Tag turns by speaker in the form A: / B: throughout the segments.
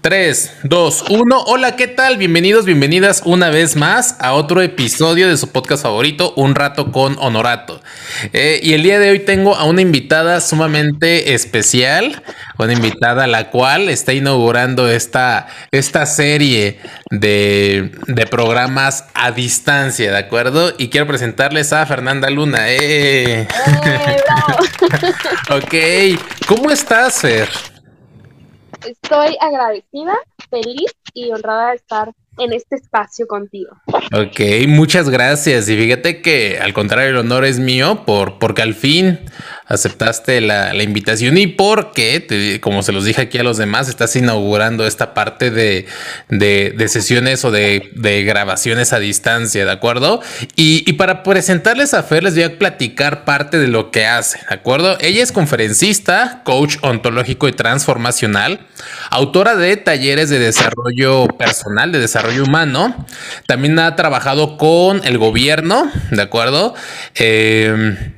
A: 3, 2, 1. Hola, ¿qué tal? Bienvenidos, bienvenidas una vez más a otro episodio de su podcast favorito, Un Rato con Honorato. Eh, y el día de hoy tengo a una invitada sumamente especial, una invitada a la cual está inaugurando esta, esta serie de, de programas a distancia, ¿de acuerdo? Y quiero presentarles a Fernanda Luna. ¡Eh! ok, ¿cómo estás, Fer?
B: Estoy agradecida, feliz y honrada de estar en este espacio contigo.
A: Ok, muchas gracias. Y fíjate que al contrario, el honor es mío por, porque al fin aceptaste la, invitación y porque, como se los dije aquí a los demás, estás inaugurando esta parte de, sesiones o de, grabaciones a distancia, ¿de acuerdo? Y, para presentarles a Fer, les voy a platicar parte de lo que hace, ¿de acuerdo? Ella es conferencista, coach ontológico y transformacional, autora de talleres de desarrollo personal, de desarrollo humano. También ha trabajado con el gobierno, ¿de acuerdo? Eh,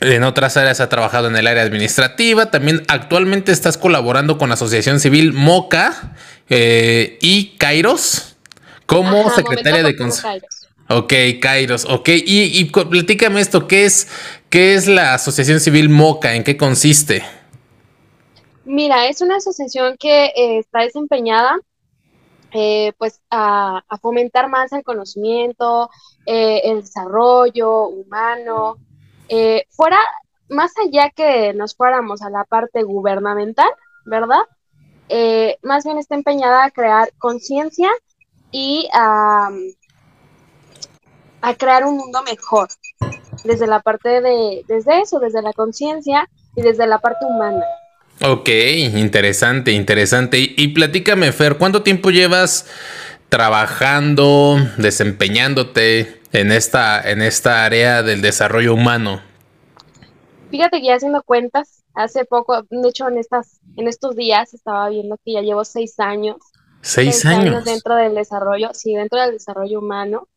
A: en otras áreas ha trabajado en el área administrativa. También actualmente estás colaborando con la Asociación Civil MOCA eh, y Kairos como secretaria de consejo. Ok, Kairos, ok. Y, y, platícame esto, ¿qué es, ¿qué es la Asociación Civil MOCA? ¿En qué consiste?
B: Mira, es una asociación que eh, está desempeñada eh, pues a, fomentar más el conocimiento, el desarrollo humano, eh, fuera, más allá que nos fuéramos a la parte gubernamental, ¿verdad? Eh, más bien está empeñada a crear conciencia y a, crear un mundo mejor, desde la parte de, desde eso, desde la conciencia y desde la parte humana.
A: Ok, interesante, interesante. Y, y, platícame, Fer, ¿cuánto tiempo llevas trabajando, desempeñándote en esta, en esta área del desarrollo humano?
B: Fíjate que ya haciendo cuentas, hace poco, de hecho en estas, en estos días estaba viendo que ya llevo seis años.
A: Seis, años.
B: dentro del desarrollo, sí, dentro del desarrollo humano,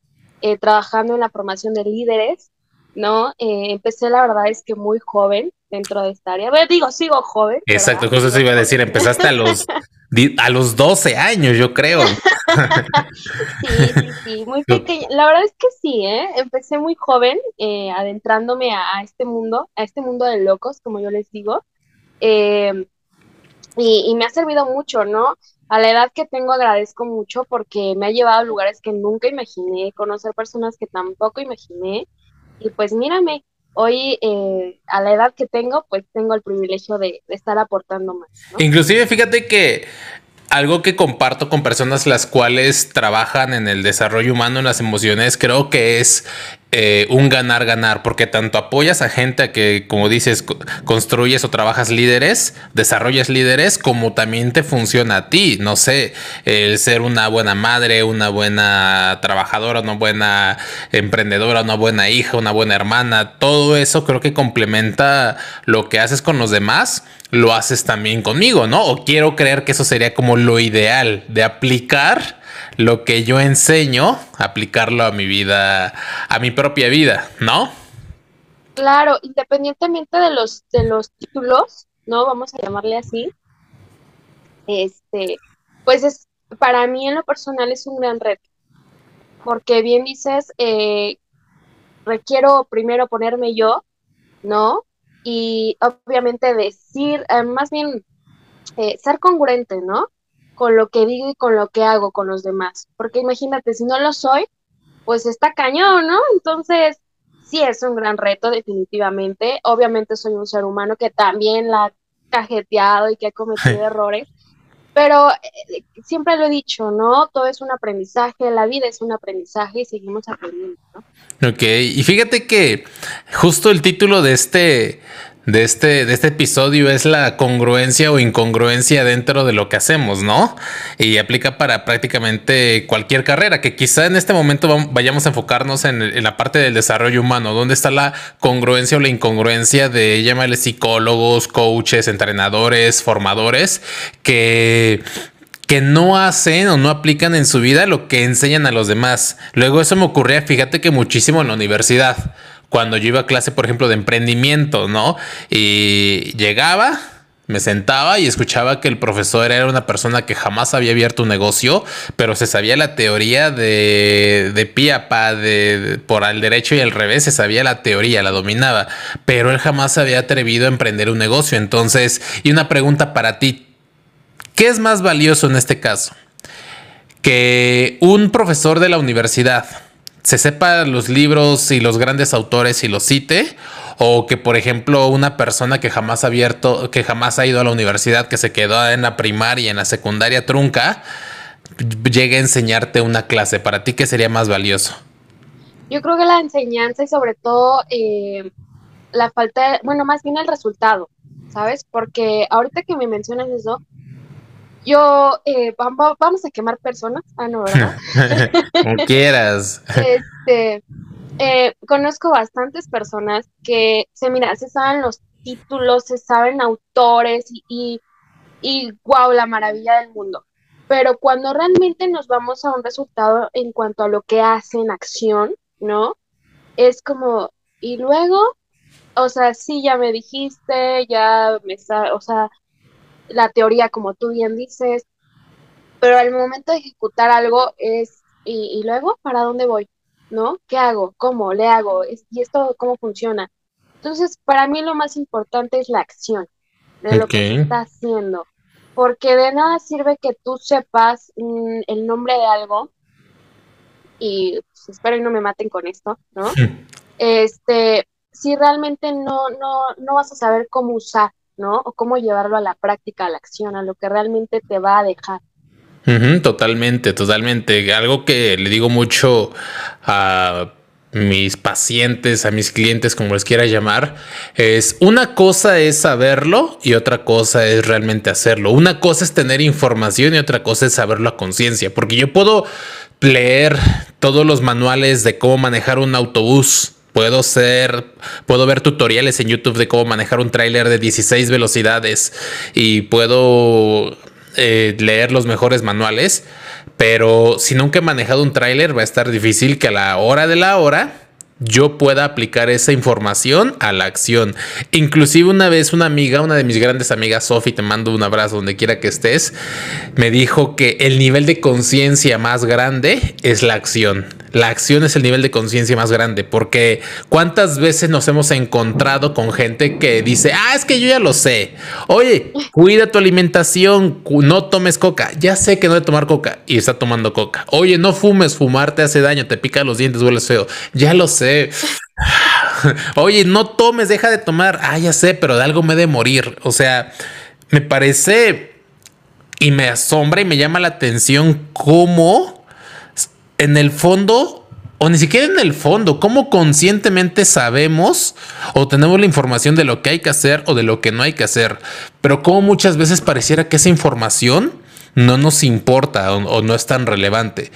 B: eh, trabajando en la formación de líderes, ¿no? Eh, empecé, la verdad es que muy joven dentro de esta área. Bueno, digo, sigo joven.
A: Exacto, justo eso iba a decir, empezaste a los, a los 12 años, yo creo.
B: sí, sí, sí, muy pequeña. La verdad es que sí, ¿eh? Empecé muy joven, eh, adentrándome a, este mundo, a este mundo de locos, como yo les digo. Em, y, y me ha servido mucho, ¿no? A la edad que tengo agradezco mucho porque me ha llevado a lugares que nunca imaginé, conocer personas que tampoco imaginé. Y pues mírame, hoy eh, a la edad que tengo, pues tengo el privilegio de, estar aportando más.
A: Inclusive fíjate que algo que comparto con personas las cuales trabajan en el desarrollo humano en las emociones, creo que es eh, un ganar-ganar, porque tanto apoyas a gente a que, como dices, construyes o trabajas líderes, desarrollas líderes, como también te funciona a ti, no sé, el ser una buena madre, una buena trabajadora, una buena emprendedora, una buena hija, una buena hermana, todo eso creo que complementa lo que haces con los demás, lo haces también conmigo, ¿no? O quiero creer que eso sería como lo ideal de aplicar lo que yo enseño, aplicarlo a mi vida, a mi propia vida, ¿no?
B: Claro, independientemente de los, de los títulos, ¿no? Vamos a llamarle así. Este, pues es, para mí en lo personal es un gran reto. Porque bien dices, eh, requiero primero ponerme yo, ¿no? Y obviamente decir, eh, más bien eh, ser congruente, ¿no? Con lo que digo y con lo que hago con los demás. Porque imagínate, si no lo soy, pues está cañón, ¿no? Entonces, sí es un gran reto, definitivamente. Obviamente soy un ser humano que también la ha cajeteado y que ha cometido errores. Pero eh, siempre lo he dicho, ¿no? Todo es un aprendizaje, la vida es un aprendizaje y seguimos aprendiendo, ¿no?
A: Ok, y fíjate que justo el título de este, de este, de este episodio es la congruencia o incongruencia dentro de lo que hacemos, ¿no? Y aplica para prácticamente cualquier carrera, que quizá en este momento vayamos a enfocarnos en, la parte del desarrollo humano, ¿dónde está la congruencia o la incongruencia de, llámale psicólogos, coaches, entrenadores, formadores, que que no hacen o no aplican en su vida lo que enseñan a los demás. Luego eso me ocurría, fíjate que muchísimo en la universidad cuando yo iba a clase, por ejemplo, de emprendimiento, ¿no? Y llegaba, me sentaba y escuchaba que el profesor era una persona que jamás había abierto un negocio, pero se sabía la teoría de, de piapa, de, por al derecho y al revés, se sabía la teoría, la dominaba, pero él jamás había atrevido a emprender un negocio. Entonces, y una pregunta para ti, ¿qué es más valioso en este caso? Que un profesor de la universidad se sepa los libros y los grandes autores y los cite, o que por ejemplo una persona que jamás ha abierto, que jamás ha ido a la universidad, que se quedó en la primaria, en la secundaria trunca, llegue a enseñarte una clase. ¿Para ti qué sería más valioso?
B: Yo creo que la enseñanza y sobre todo eh, la falta, bueno, más bien el resultado, ¿sabes? Porque ahorita que me mencionas eso, yo, eh, vamos a quemar personas. Ah, no, ¿verdad?
A: Como quieras.
B: Este, eh, conozco bastantes personas que se mira, se saben los títulos, se saben autores y, y, y wow, la maravilla del mundo. Pero cuando realmente nos vamos a un resultado en cuanto a lo que hacen, acción, ¿no? Es como, y luego, o sea, sí, ya me dijiste, ya me, o sea, la teoría, como tú bien dices, pero al momento de ejecutar algo es, ¿y, y luego para dónde voy? ¿No? ¿Qué hago? ¿Cómo? ¿Le hago? ¿Y esto cómo funciona? Entonces, para mí lo más importante es la acción de lo que se está haciendo, porque de nada sirve que tú sepas mm, el nombre de algo y pues, espero y no me maten con esto, ¿no? este, si realmente no, no, no vas a saber cómo usar ¿no? O cómo llevarlo a la práctica, a la acción, a lo que realmente te va a dejar.
A: totalmente, totalmente. Algo que le digo mucho a mis pacientes, a mis clientes, como les quiera llamar, es una cosa es saberlo y otra cosa es realmente hacerlo. Una cosa es tener información y otra cosa es saberlo a conciencia, porque yo puedo leer todos los manuales de cómo manejar un autobús Puedo ser, puedo ver tutoriales en YouTube de cómo manejar un tráiler de 16 velocidades y puedo eh, leer los mejores manuales, pero si nunca he manejado un tráiler va a estar difícil que a la hora de la hora yo pueda aplicar esa información a la acción. Inclusive una vez una amiga, una de mis grandes amigas, Sofi, te mando un abrazo donde quiera que estés, me dijo que el nivel de conciencia más grande es la acción. La acción es el nivel de conciencia más grande, porque cuántas veces nos hemos encontrado con gente que dice, ah, es que yo ya lo sé. Oye, cuida tu alimentación, no tomes coca. Ya sé que no de tomar coca y está tomando coca. Oye, no fumes, fumar te hace daño, te pica los dientes, hueles feo. Ya lo sé Oye, no tomes, deja de tomar. Ah, ya sé, pero de algo me he de morir. O sea, me parece y me asombra y me llama la atención cómo en el fondo, o ni siquiera en el fondo, cómo conscientemente sabemos o tenemos la información de lo que hay que hacer o de lo que no hay que hacer. Pero cómo muchas veces pareciera que esa información no nos importa o, no es tan relevante.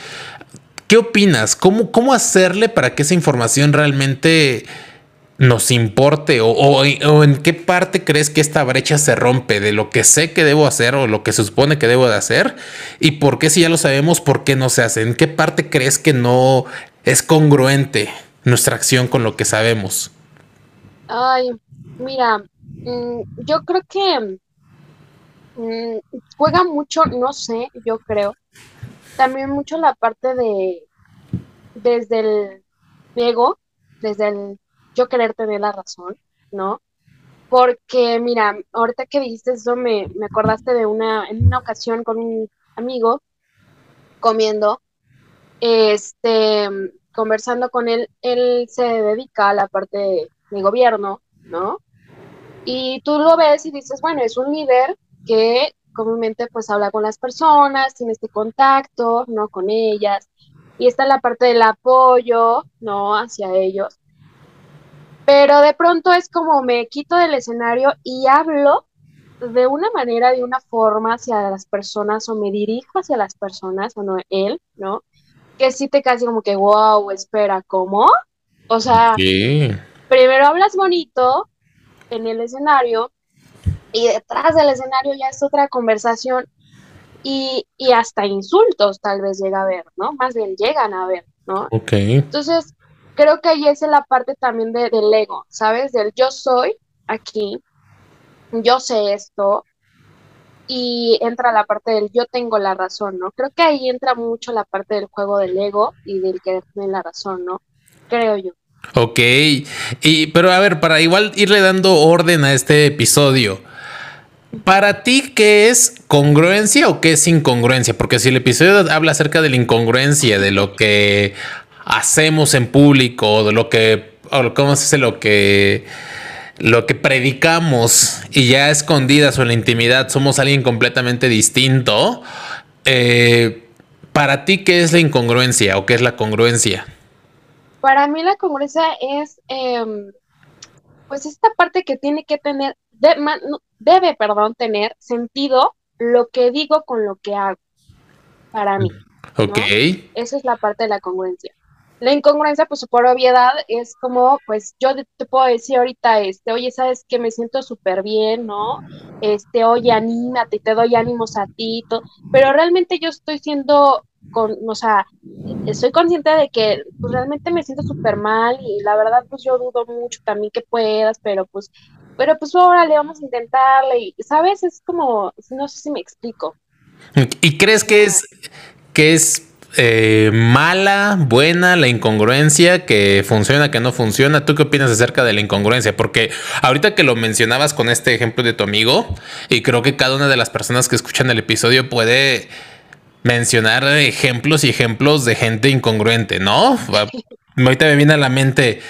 A: ¿Qué opinas? ¿Cómo, ¿Cómo hacerle para que esa información realmente nos importe? O, en qué parte crees que esta brecha se rompe de lo que sé que debo hacer o lo que se supone que debo de hacer? ¿Y por qué si ya lo sabemos, por qué no se hace? ¿En qué parte crees que no es congruente nuestra acción con lo que sabemos?
B: Ay, mira, mm, yo creo que mm, juega mucho, no sé, yo creo, también mucho la parte de desde el ego, desde el yo querer tener la razón, ¿no? Porque, mira, ahorita que dijiste eso, me, me acordaste de una, en una ocasión con un amigo comiendo, este, conversando con él, él se dedica a la parte de, de gobierno, ¿no? Y tú lo ves y dices, bueno, es un líder que comúnmente pues habla con las personas, tiene este contacto, ¿no? Con ellas. Y está la parte del apoyo, ¿no? Hacia ellos. Pero de pronto es como me quito del escenario y hablo de una manera, de una forma hacia las personas o me dirijo hacia las personas, o no él, ¿no? Que sí te casi como que, wow, espera, ¿cómo? O sea, primero hablas bonito en el escenario y detrás del escenario ya es otra conversación y, hasta insultos tal vez llega a ver, ¿no? Más bien llegan a ver, ¿no?
A: Ok.
B: Entonces, creo que ahí es la parte también de, del ego, ¿sabes? Del yo soy aquí yo sé esto, y entra la parte del yo tengo la razón, ¿no? Creo que ahí entra mucho la parte del juego del ego y del que tiene la razón, ¿no? Creo yo.
A: Ok, y, pero a ver, para igual irle dando orden a este episodio, ¿para ti qué es congruencia o qué es incongruencia? Porque si el episodio habla acerca de la incongruencia, de lo que hacemos en público, de lo que, o cómo se dice, lo que lo que predicamos y ya escondidas o en la intimidad somos alguien completamente distinto, eh, ¿para ti qué es la incongruencia o qué es la congruencia?
B: Para mí la congruencia es, em, pues esta parte que tiene que tener, debe, perdón, tener sentido lo que digo con lo que hago. Para mí.
A: Ok.
B: Esa es la parte de la congruencia. La incongruencia, pues por obviedad, es como, pues yo te puedo decir ahorita, este, oye, sabes que me siento súper bien, ¿no? Este, oye, anímate, te doy ánimos a ti, pero realmente yo estoy siendo, con, o sea, estoy consciente de que pues, realmente me siento súper mal y la verdad, pues yo dudo mucho también que puedas, pero pues, pero pues ahora le vamos a intentarle y, ¿sabes? Es como, no sé si me explico.
A: ¿Y crees que es, que es eh, mala, buena, la incongruencia, que funciona, que no funciona. ¿Tú qué opinas acerca de la incongruencia? Porque ahorita que lo mencionabas con este ejemplo de tu amigo, y creo que cada una de las personas que escuchan el episodio puede mencionar ejemplos y ejemplos de gente incongruente, ¿no? Ahorita me viene a la mente,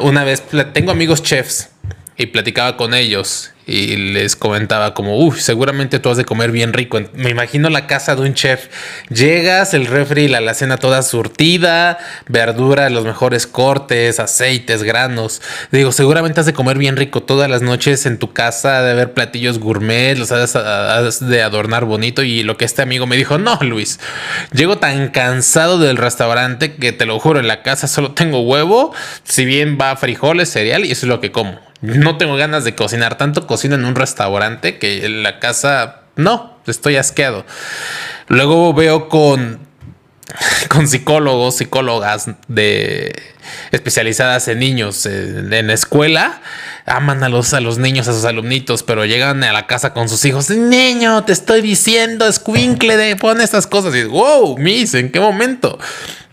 A: una vez tengo amigos chefs y platicaba con ellos y les comentaba como, uff, seguramente tú has de comer bien rico. Me imagino la casa de un chef. Llegas, el refri, la cena toda surtida, verdura, los mejores cortes, aceites, granos. Digo, seguramente has de comer bien rico todas las noches en tu casa, de haber platillos gourmet, los has, de adornar bonito. Y lo que este amigo me dijo, no, Luis, llego tan cansado del restaurante que te lo juro, en la casa solo tengo huevo, si bien va frijoles, cereal y eso es lo que como. No tengo ganas de cocinar tanto, cocino en un restaurante que en la casa no, estoy asqueado. Luego veo con, con psicólogos, psicólogas de especializadas en niños en, la escuela, aman a los, a los niños, a sus alumnitos, pero llegan a la casa con sus hijos. Niño, te estoy diciendo, escuincle de pon estas cosas. Y wow, Miss, ¿en qué momento?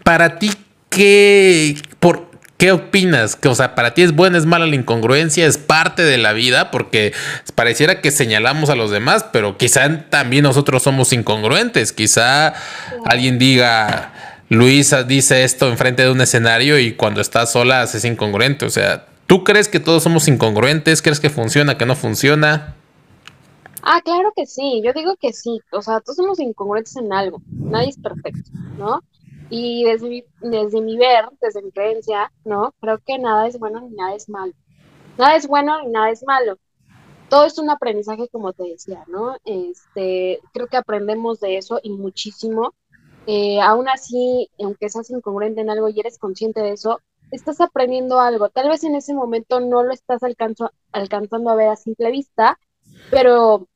A: Para ti, ¿qué, por, ¿Qué opinas? Que, o sea, para ti es buena, es mala la incongruencia, es parte de la vida, porque pareciera que señalamos a los demás, pero quizá también nosotros somos incongruentes. Quizá alguien diga, Luisa dice esto enfrente de un escenario y cuando está sola es incongruente. O sea, ¿tú crees que todos somos incongruentes? ¿Crees que funciona, que no funciona?
B: Ah, claro que sí, yo digo que sí, o sea, todos somos incongruentes en algo, nadie es perfecto, ¿no? Y desde mi, desde mi ver, desde mi creencia, ¿no? Creo que nada es bueno ni nada es malo. Nada es bueno ni nada es malo. Todo es un aprendizaje, como te decía, ¿no? Este, creo que aprendemos de eso y muchísimo. Eh, aún así, aunque seas incongruente en algo y eres consciente de eso, estás aprendiendo algo. Tal vez en ese momento no lo estás alcanzando a ver a simple vista, pero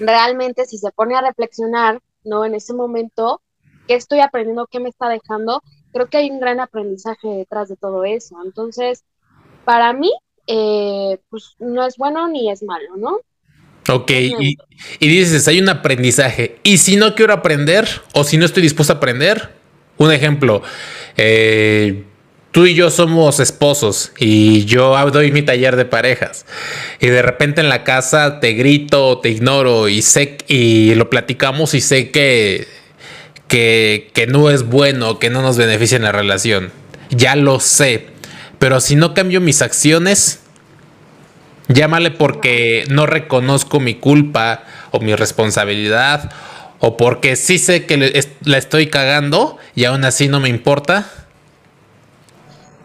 B: realmente si se pone a reflexionar, ¿no? En ese momento qué estoy aprendiendo, qué me está dejando, creo que hay un gran aprendizaje detrás de todo eso. Entonces, para mí, eh, pues no es bueno ni es malo, ¿no?
A: Ok, y, dices, hay un aprendizaje. Y si no quiero aprender o si no estoy dispuesto a aprender, un ejemplo, eh, tú y yo somos esposos y yo doy mi taller de parejas y de repente en la casa te grito, te ignoro y sé y lo platicamos y sé que que, no es bueno, que no nos beneficia en la relación. Ya lo sé. Pero si no cambio mis acciones, llámale porque no reconozco mi culpa o mi responsabilidad o porque sí sé que la estoy cagando y aún así no me importa.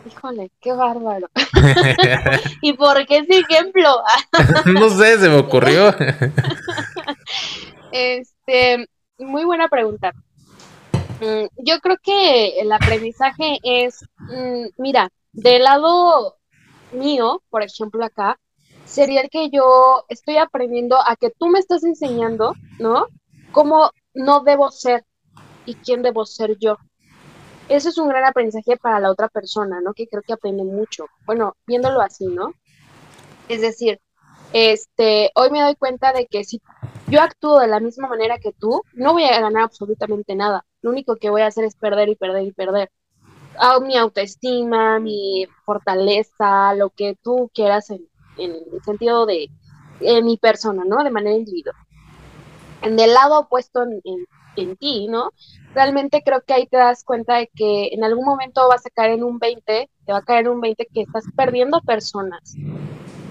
B: Híjole, qué bárbaro. ¿Y por qué ese ejemplo?
A: no sé, se me ocurrió.
B: este, muy buena pregunta. Mm, yo creo que el aprendizaje es, mm, mira, del lado mío, por ejemplo acá, sería que yo estoy aprendiendo a que tú me estás enseñando, ¿no? Cómo no debo ser y quién debo ser yo. Eso es un gran aprendizaje para la otra persona, ¿no? Que creo que aprende mucho. Bueno, viéndolo así, ¿no? Es decir, este, hoy me doy cuenta de que si yo actúo de la misma manera que tú, no voy a ganar absolutamente nada. Lo único que voy a hacer es perder y perder y perder. Ah, mi autoestima, mi fortaleza, lo que tú quieras en, el sentido de mi persona, ¿no? De manera individual. En el lado opuesto en, en ti, ¿no? Realmente creo que ahí te das cuenta de que en algún momento vas a caer en un 20, te va a caer en un 20 que estás perdiendo personas,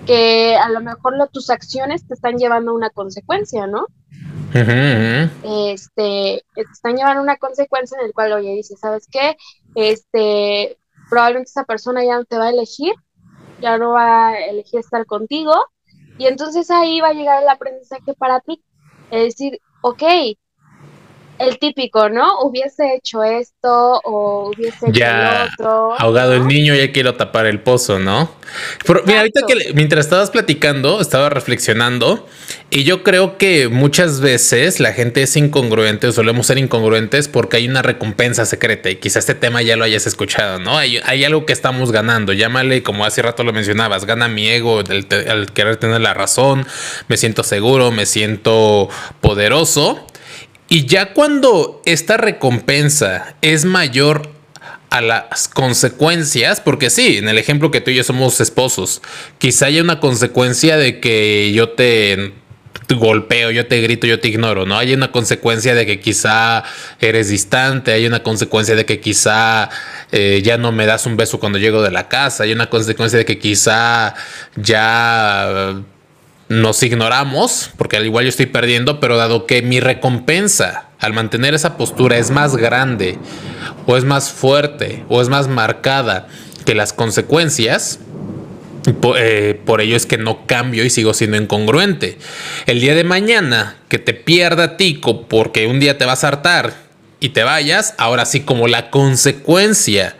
B: que a lo mejor tus acciones te están llevando a una consecuencia, ¿no? Este, te están llevando una consecuencia en el cual, oye, dices, ¿sabes qué? Este, probablemente esa persona ya no te va a elegir, ya no va a elegir estar contigo, y entonces ahí va a llegar el aprendizaje para ti. Es decir, ok, el típico, ¿no? Hubiese hecho esto o hubiese hecho
A: ya
B: otro.
A: Ahogado el niño, ya quiero tapar el pozo, ¿no? Pero mira, ahorita que mientras estabas platicando, estaba reflexionando y yo creo que muchas veces la gente es incongruente o solemos ser incongruentes porque hay una recompensa secreta y quizás este tema ya lo hayas escuchado, ¿no? Hay, algo que estamos ganando, llámale como hace rato lo mencionabas, gana mi ego al querer tener la razón, me siento seguro, me siento poderoso y ya cuando esta recompensa es mayor a las consecuencias, porque sí, en el ejemplo que tú y yo somos esposos, quizá haya una consecuencia de que yo te golpeo, yo te grito, yo te ignoro, ¿no? Hay una consecuencia de que quizá eres distante, hay una consecuencia de que quizá eh, ya no me das un beso cuando llego de la casa, hay una consecuencia de que quizá ya nos ignoramos, porque al igual yo estoy perdiendo, pero dado que mi recompensa al mantener esa postura es más grande, o es más fuerte, o es más marcada que las consecuencias, eh, por ello es que no cambio y sigo siendo incongruente. El día de mañana que te pierda tico porque un día te vas a hartar y te vayas, ahora sí como la consecuencia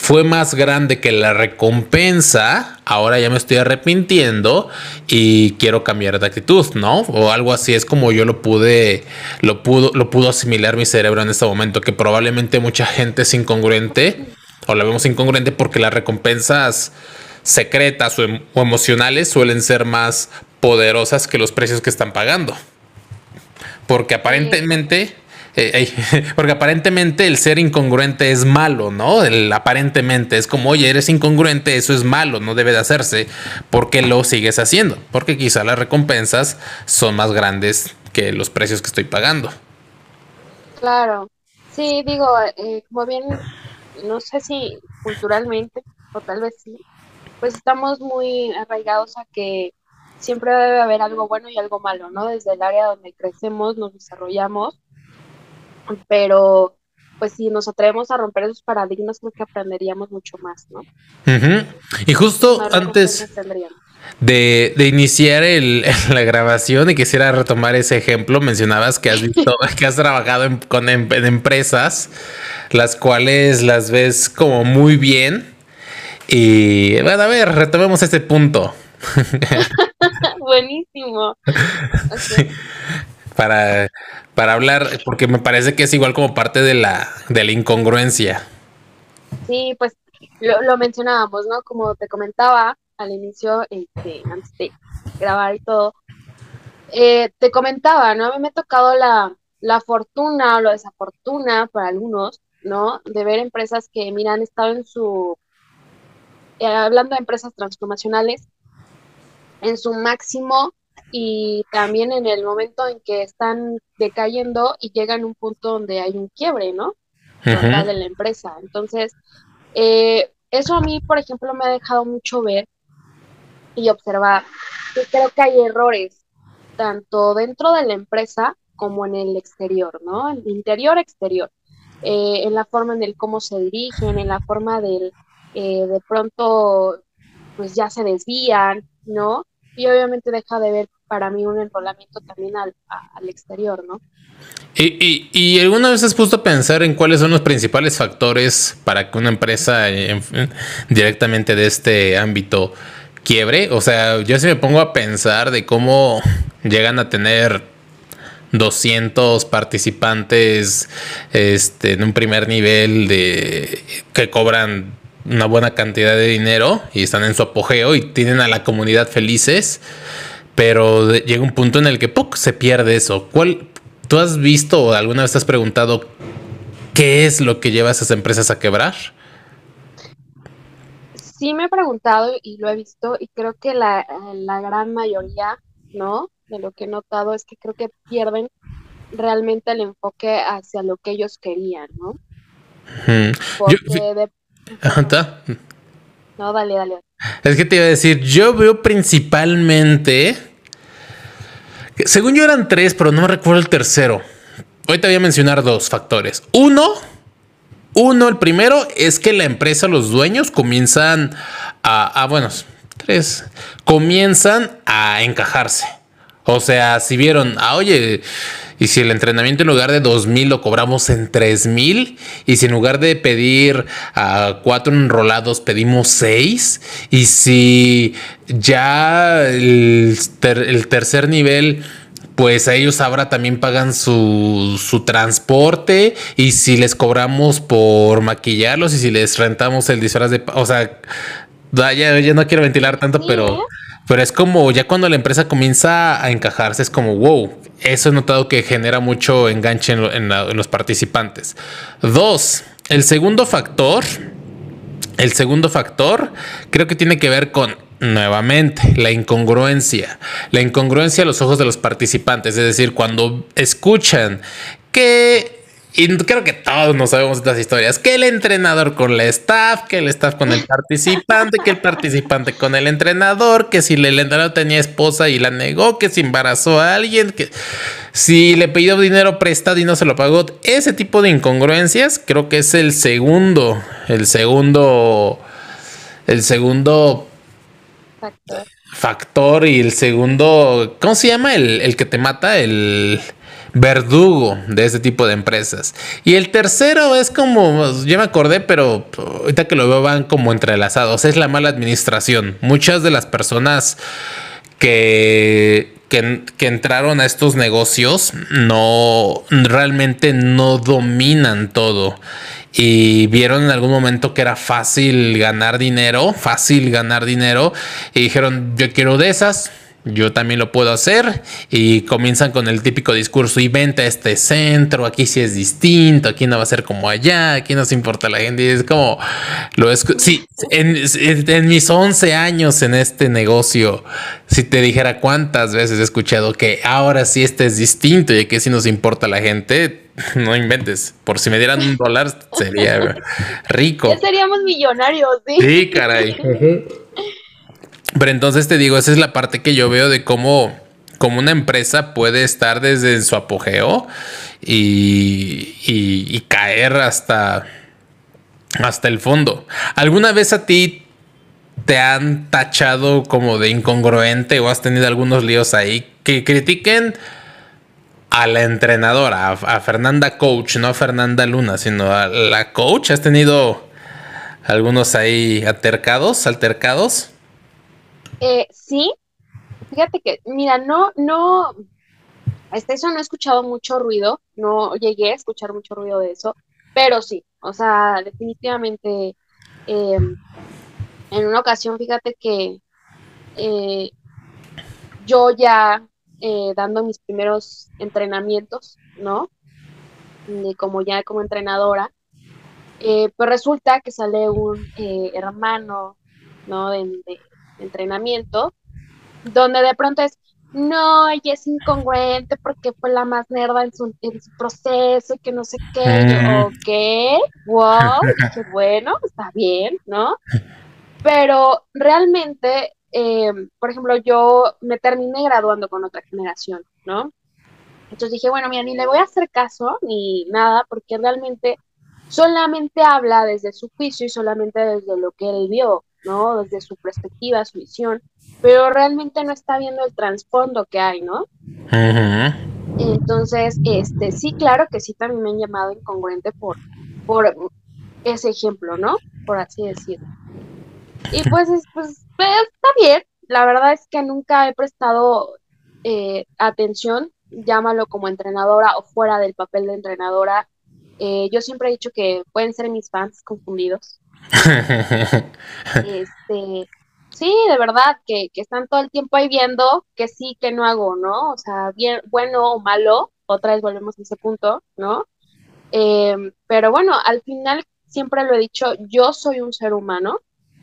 A: fue más grande que la recompensa, ahora ya me estoy arrepintiendo y quiero cambiar de actitud, ¿no? O algo así es como yo lo pude, lo pudo, lo pudo asimilar mi cerebro en este momento, que probablemente mucha gente es incongruente o la vemos incongruente porque las recompensas secretas o, em, emocionales suelen ser más poderosas que los precios que están pagando. Porque aparentemente eh, porque aparentemente el ser incongruente es malo, ¿no? El, aparentemente es como, oye, eres incongruente, eso es malo, no debe de hacerse. ¿Por qué lo sigues haciendo? Porque quizá las recompensas son más grandes que los precios que estoy pagando.
B: Claro, sí, digo, eh, como bien, no sé si culturalmente, o tal vez sí, pues estamos muy arraigados a que siempre debe haber algo bueno y algo malo, ¿no? Desde el área donde crecemos, nos desarrollamos pero pues si nos atrevemos a romper esos paradigmas, creo que aprenderíamos mucho más, ¿no?
A: Y justo antes de, iniciar la grabación y quisiera retomar ese ejemplo, mencionabas que has visto, que has trabajado en, con, en, empresas, las cuales las ves como muy bien. Y bueno, a ver, retomemos este punto.
B: Buenísimo.
A: Para para hablar, porque me parece que es igual como parte de la, de la incongruencia.
B: Sí, pues lo, mencionábamos, ¿no? Como te comentaba al inicio, este, antes de grabar y todo, eh, te comentaba, ¿no? A mí me ha tocado la, la fortuna o la desafortuna para algunos, ¿no? De ver empresas que, mira, han estado en su, eh, hablando de empresas transformacionales, en su máximo y también en el momento en que están decayendo y llegan a un punto donde hay un quiebre, ¿no? de la empresa. Entonces, eh, eso a mí, por ejemplo, me ha dejado mucho ver y observar que creo que hay errores tanto dentro de la empresa como en el exterior, ¿no? En interior-exterior, eh, en la forma en el cómo se dirigen, en la forma del, eh, de pronto, pues ya se desvían, ¿no? Y obviamente deja de ver para mí un enrolamiento también al, exterior, ¿no?
A: ¿Y, y, alguna vez has puesto a pensar en cuáles son los principales factores para que una empresa directamente de este ámbito quiebre? O sea, yo si me pongo a pensar de cómo llegan a tener 200 participantes este, en un primer nivel de que cobran una buena cantidad de dinero y están en su apogeo y tienen a la comunidad felices, pero llega un punto en el que se pierde eso. ¿Cuál, ¿Tú has visto o alguna vez te has preguntado qué es lo que lleva a esas empresas a quebrar?
B: Sí me he preguntado y lo he visto y creo que la, la gran mayoría, ¿no? De lo que he notado es que creo que pierden realmente el enfoque hacia lo que ellos querían, ¿no? Porque No, dale, dale.
A: Es que te iba a decir, yo veo principalmente. Según yo eran tres, pero no me recuerdo el tercero. Hoy te voy a mencionar dos factores. Uno, uno, el primero es que la empresa, los dueños comienzan a, a bueno, tres, comienzan a encajarse. O sea, si vieron, ah, oye, y si el entrenamiento en lugar de 2.000 lo cobramos en 3.000, y si en lugar de pedir a cuatro enrolados pedimos seis, y si ya el, tercer nivel pues a ellos ahora también pagan su, su, transporte y si les cobramos por maquillarlos y si les rentamos el disfraz de... O sea, ya, ya no quiero ventilar tanto, pero, pero es como ya cuando la empresa comienza a encajarse, es como, wow, eso he notado que genera mucho enganche en, los participantes. Dos, el segundo factor, el segundo factor creo que tiene que ver con nuevamente la incongruencia, la incongruencia a los ojos de los participantes, es decir, cuando escuchan que y creo que todos nos sabemos estas historias. Que el entrenador con la staff, que el staff con el participante, que el participante con el entrenador, que si el entrenador tenía esposa y la negó, que se embarazó a alguien, que si le pidió dinero prestado y no se lo pagó. Ese tipo de incongruencias creo que es el segundo, el segundo, el segundo factor, factor y el segundo, ¿cómo se llama? El, el que te mata, el verdugo de este tipo de empresas. Y el tercero es como, yo me acordé, pero ahorita que lo veo van como entrelazados, es la mala administración. Muchas de las personas que, que, que, entraron a estos negocios no realmente no dominan todo. Y vieron en algún momento que era fácil ganar dinero, fácil ganar dinero, y dijeron, yo quiero de esas, yo también lo puedo hacer y comienzan con el típico discurso y vente a este centro, aquí sí es distinto, aquí no va a ser como allá, aquí no se importa la gente. Y es como, lo es, sí, en, en, mis 11 años en este negocio, si te dijera cuántas veces he escuchado que ahora sí este es distinto y aquí sí nos importa la gente, no inventes, por si me dieran un dólar sería rico.
B: Ya seríamos millonarios, sí.
A: Sí, caray. Pero entonces te digo, esa es la parte que yo veo de cómo, cómo una empresa puede estar desde su apogeo y, y, caer hasta, hasta el fondo. ¿Alguna vez a ti te han tachado como de incongruente o has tenido algunos líos ahí que critiquen a la entrenadora, a, Fernanda Coach, no a Fernanda Luna, sino a la coach? ¿Has tenido algunos ahí altercados, altercados?
B: Eh, sí, fíjate que, mira, no, no, hasta eso no he escuchado mucho ruido, no llegué a escuchar mucho ruido de eso, pero sí, o sea, definitivamente, em, en una ocasión, fíjate que eh, yo ya eh, dando mis primeros entrenamientos, ¿no? como ya como entrenadora, pues resulta que sale un hermano, ¿no? de, entrenamiento, donde de pronto es, no, ella es incongruente porque fue la más nerda en su, en su proceso y que no sé qué. Ok, wow, qué bueno, está bien, ¿no? Pero realmente, em, por ejemplo, yo me terminé graduando con otra generación, ¿no? Entonces dije, bueno, mira, ni le voy a hacer caso ni nada porque realmente solamente habla desde su juicio y solamente desde lo que él vio. ¿No? Desde su perspectiva, su visión, pero realmente no está viendo el trasfondo que hay, ¿no? Entonces, este, sí, claro que sí, también me han llamado incongruente por, por ese ejemplo, ¿no? Por así decirlo. Y pues, pues, pues, está bien, la verdad es que nunca he prestado eh, atención, llámalo como entrenadora o fuera del papel de entrenadora, Eh, yo siempre he dicho que pueden ser mis fans confundidos. Este, sí, de verdad, que, que, están todo el tiempo ahí viendo que sí, que no hago, ¿no? O sea, bien, bueno o malo, otra vez volvemos a ese punto, ¿no? Eh, pero bueno, al final siempre lo he dicho, yo soy un ser humano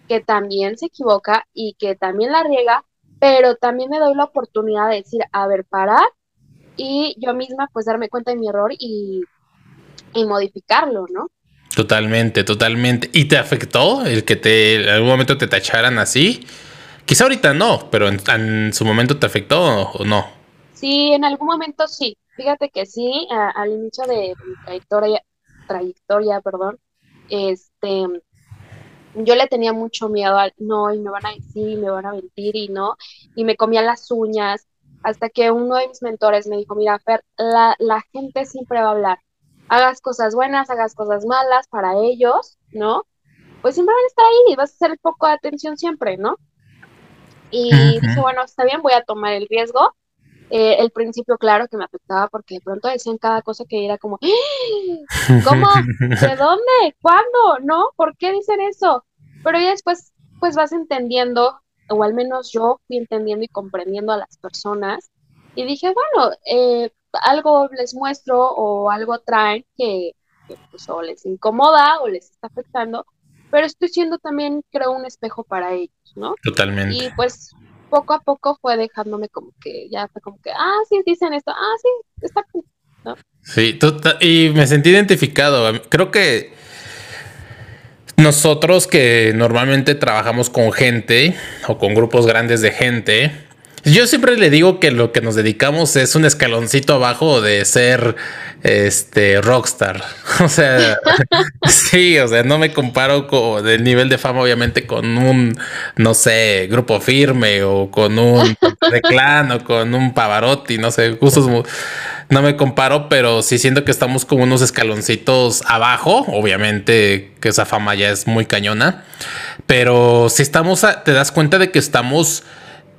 B: que también se equivoca y que también la riega, pero también me doy la oportunidad de decir, a ver, parar y yo misma pues darme cuenta de mi error y, y modificarlo, ¿no?
A: Totalmente, totalmente. ¿Y te afectó el que te en algún momento te tacharan así? Quizá ahorita no, pero en, su momento te afectó o no.
B: Sí, en algún momento sí. Fíjate que sí, al inicio de mi trayectoria, trayectoria, perdón, este, yo le tenía mucho miedo al no, y me van a decir, me van a mentir y no, y me comía las uñas, hasta que uno de mis mentores me dijo, mira, Fer, la, la gente siempre va a hablar, hagas cosas buenas, hagas cosas malas para ellos, ¿no? Pues siempre van a estar ahí y vas a hacer el poco de atención siempre, ¿no? Y dije, bueno, está bien, voy a tomar el riesgo. Eh, el principio, claro, que me afectaba porque de pronto decían cada cosa que era como, ¡Ah! ¿cómo? ¿De dónde? ¿Cuándo? ¿No? ¿Por qué dicen eso? Pero ya después, pues vas entendiendo, o al menos yo fui entendiendo y comprendiendo a las personas. Y dije, bueno, eh, algo les muestro o algo traen que, pues, o les incomoda o les está afectando, pero estoy siendo también, creo, un espejo para ellos, ¿no?
A: Totalmente.
B: Y pues poco a poco fue dejándome como que, ya fue como que, ah, sí, dicen esto, ah, sí, está cool, ¿no?
A: Sí, y me sentí identificado. Creo que nosotros que normalmente trabajamos con gente o con grupos grandes de gente, yo siempre le digo que lo que nos dedicamos es un escaloncito abajo de ser este rockstar. O sea, sí, o sea, no me comparo con del nivel de fama, obviamente, con un, no sé, grupo firme o con un de clan o con un Pavarotti, no sé, gustos. No me comparo, pero sí siento que estamos como unos escaloncitos abajo. Obviamente que esa fama ya es muy cañona, pero si estamos, te das cuenta de que estamos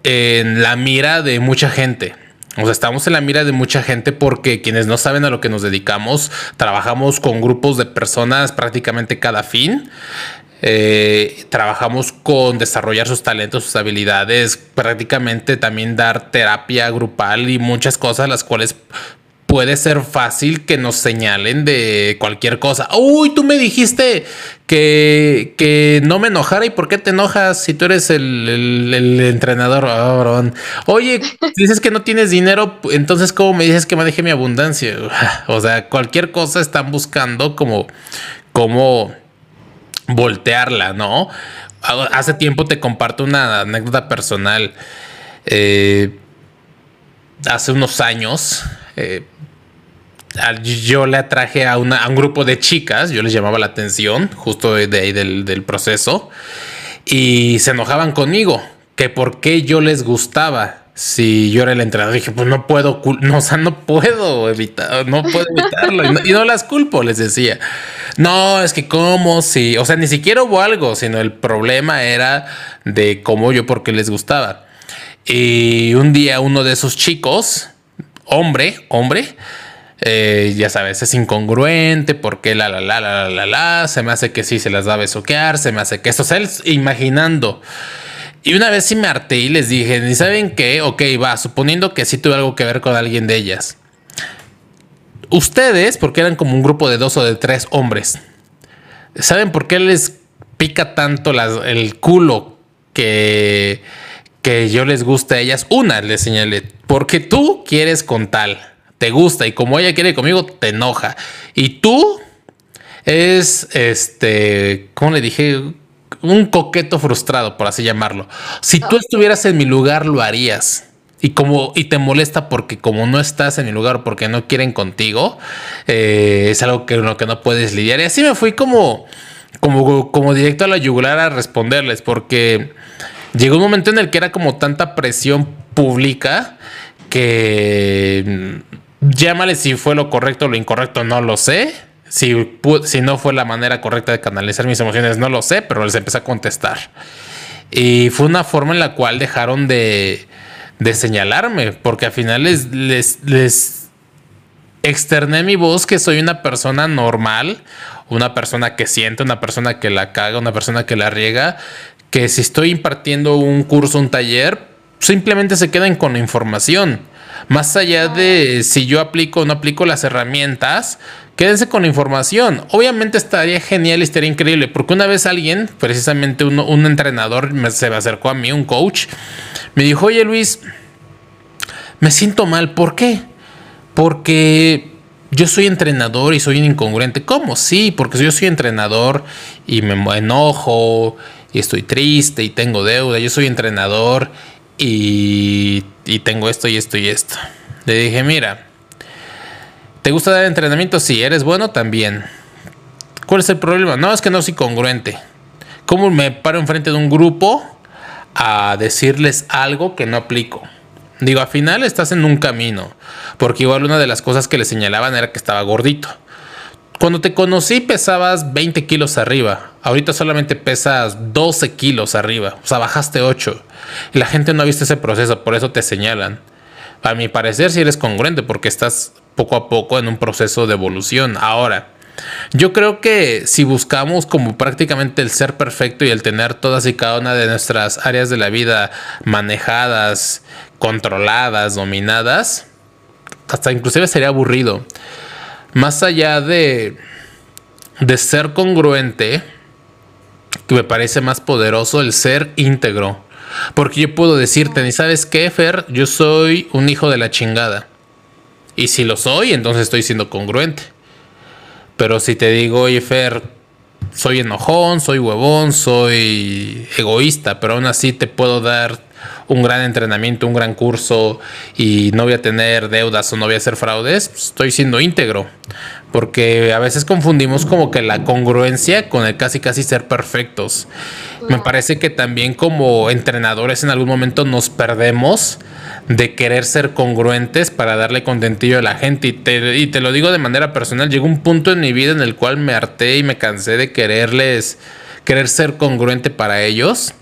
A: en la mira de mucha gente. O sea, estamos en la mira de mucha gente porque quienes no saben a lo que nos dedicamos, trabajamos con grupos de personas prácticamente cada fin. Eh, trabajamos con desarrollar sus talentos, sus habilidades, prácticamente también dar terapia grupal y muchas cosas las cuales puede ser fácil que nos señalen de cualquier cosa. Uy, tú me dijiste que, que no me enojara y por qué te enojas si tú eres el, entrenador. Oh, Oye, dices que no tienes dinero, entonces ¿cómo me dices que maneje mi abundancia? O sea, cualquier cosa están buscando como, como voltearla, ¿no? Hace tiempo te comparto una anécdota personal. Eh, hace unos años, eh, yo le atraje a, un grupo de chicas, yo les llamaba la atención justo de, ahí del, proceso, y se enojaban conmigo, que por qué yo les gustaba. Si yo era el entrenador, dije, pues no puedo, no, o sea, no puedo evitar, no puedo evitarlo. y, no, las culpo, les decía. No, es que cómo, si, o sea, ni siquiera hubo algo, sino el problema era de cómo yo, por qué les gustaba. Y un día uno de esos chicos, hombre, hombre, eh, ya sabes, es incongruente, porque la, la, la, la, la, la, se me hace que sí se las va a besoquear, se me hace que eso, o sea, imaginando. Y una vez sí me harté y les dije, ¿y saben qué? Ok, va, suponiendo que sí tuve algo que ver con alguien de ellas. Ustedes, porque eran como un grupo de dos o de tres hombres, ¿saben por qué les pica tanto el culo que, que yo les gusta a ellas? Una, les señalé, porque tú quieres con tal te gusta y como ella quiere conmigo, te enoja. Y tú es, este, ¿cómo le dije? Un coqueto frustrado, por así llamarlo. Si tú estuvieras en mi lugar, lo harías. Y como y te molesta porque como no estás en mi lugar porque no quieren contigo, eh, es algo que lo que no puedes lidiar. Y así me fui como, como, como directo a la yugular a responderles porque llegó un momento en el que era como tanta presión pública que Llámale si fue lo correcto o lo incorrecto, no lo sé. Si, si no fue la manera correcta de canalizar mis emociones, no lo sé, pero les empecé a contestar. Y fue una forma en la cual dejaron de, de señalarme, porque al final les, les, externé mi voz que soy una persona normal, una persona que siente, una persona que la caga, una persona que la riega, que si estoy impartiendo un curso, un taller, simplemente se queden con la información. Más allá de si yo aplico o no aplico las herramientas, quédense con la información. Obviamente estaría genial y estaría increíble, porque una vez alguien, precisamente un, entrenador, se me acercó a mí, un coach, me dijo, oye Luis, me siento mal, ¿por qué? Porque yo soy entrenador y soy un incongruente. ¿Cómo? Sí, porque yo soy entrenador y me enojo y estoy triste y tengo deuda. Yo soy entrenador y, tengo esto y esto y esto. Le dije, mira, ¿te gusta dar entrenamiento? Sí, eres bueno también. ¿Cuál es el problema? No, es que no soy congruente. ¿Cómo me paro enfrente de un grupo a decirles algo que no aplico? Digo, al final estás en un camino, porque igual una de las cosas que le señalaban era que estaba gordito. Cuando te conocí pesabas 20 kilos arriba, ahorita solamente pesas 12 kilos arriba, o sea, bajaste 8. Y la gente no ha visto ese proceso, por eso te señalan. A mi parecer, si eres congruente, porque estás poco a poco en un proceso de evolución. Ahora, yo creo que si buscamos como prácticamente el ser perfecto y el tener todas y cada una de nuestras áreas de la vida manejadas, controladas, dominadas, hasta inclusive sería aburrido. Más allá de, de ser congruente, me parece más poderoso el ser íntegro. Porque yo puedo decirte, ni sabes qué, Fer, yo soy un hijo de la chingada. Y si lo soy, entonces estoy siendo congruente. Pero si te digo, oye, Fer, soy enojón, soy huevón, soy egoísta, pero aún así te puedo dar un gran entrenamiento, un gran curso y no voy a tener deudas o no voy a hacer fraudes, pues, estoy siendo íntegro. Porque a veces confundimos como que la congruencia con el casi casi ser perfectos. Me parece que también como entrenadores en algún momento nos perdemos de querer ser congruentes para darle contentillo a la gente. Y te, y te lo digo de manera personal, llegó un punto en mi vida en el cual me harté y me cansé de quererles, querer ser congruente para ellos.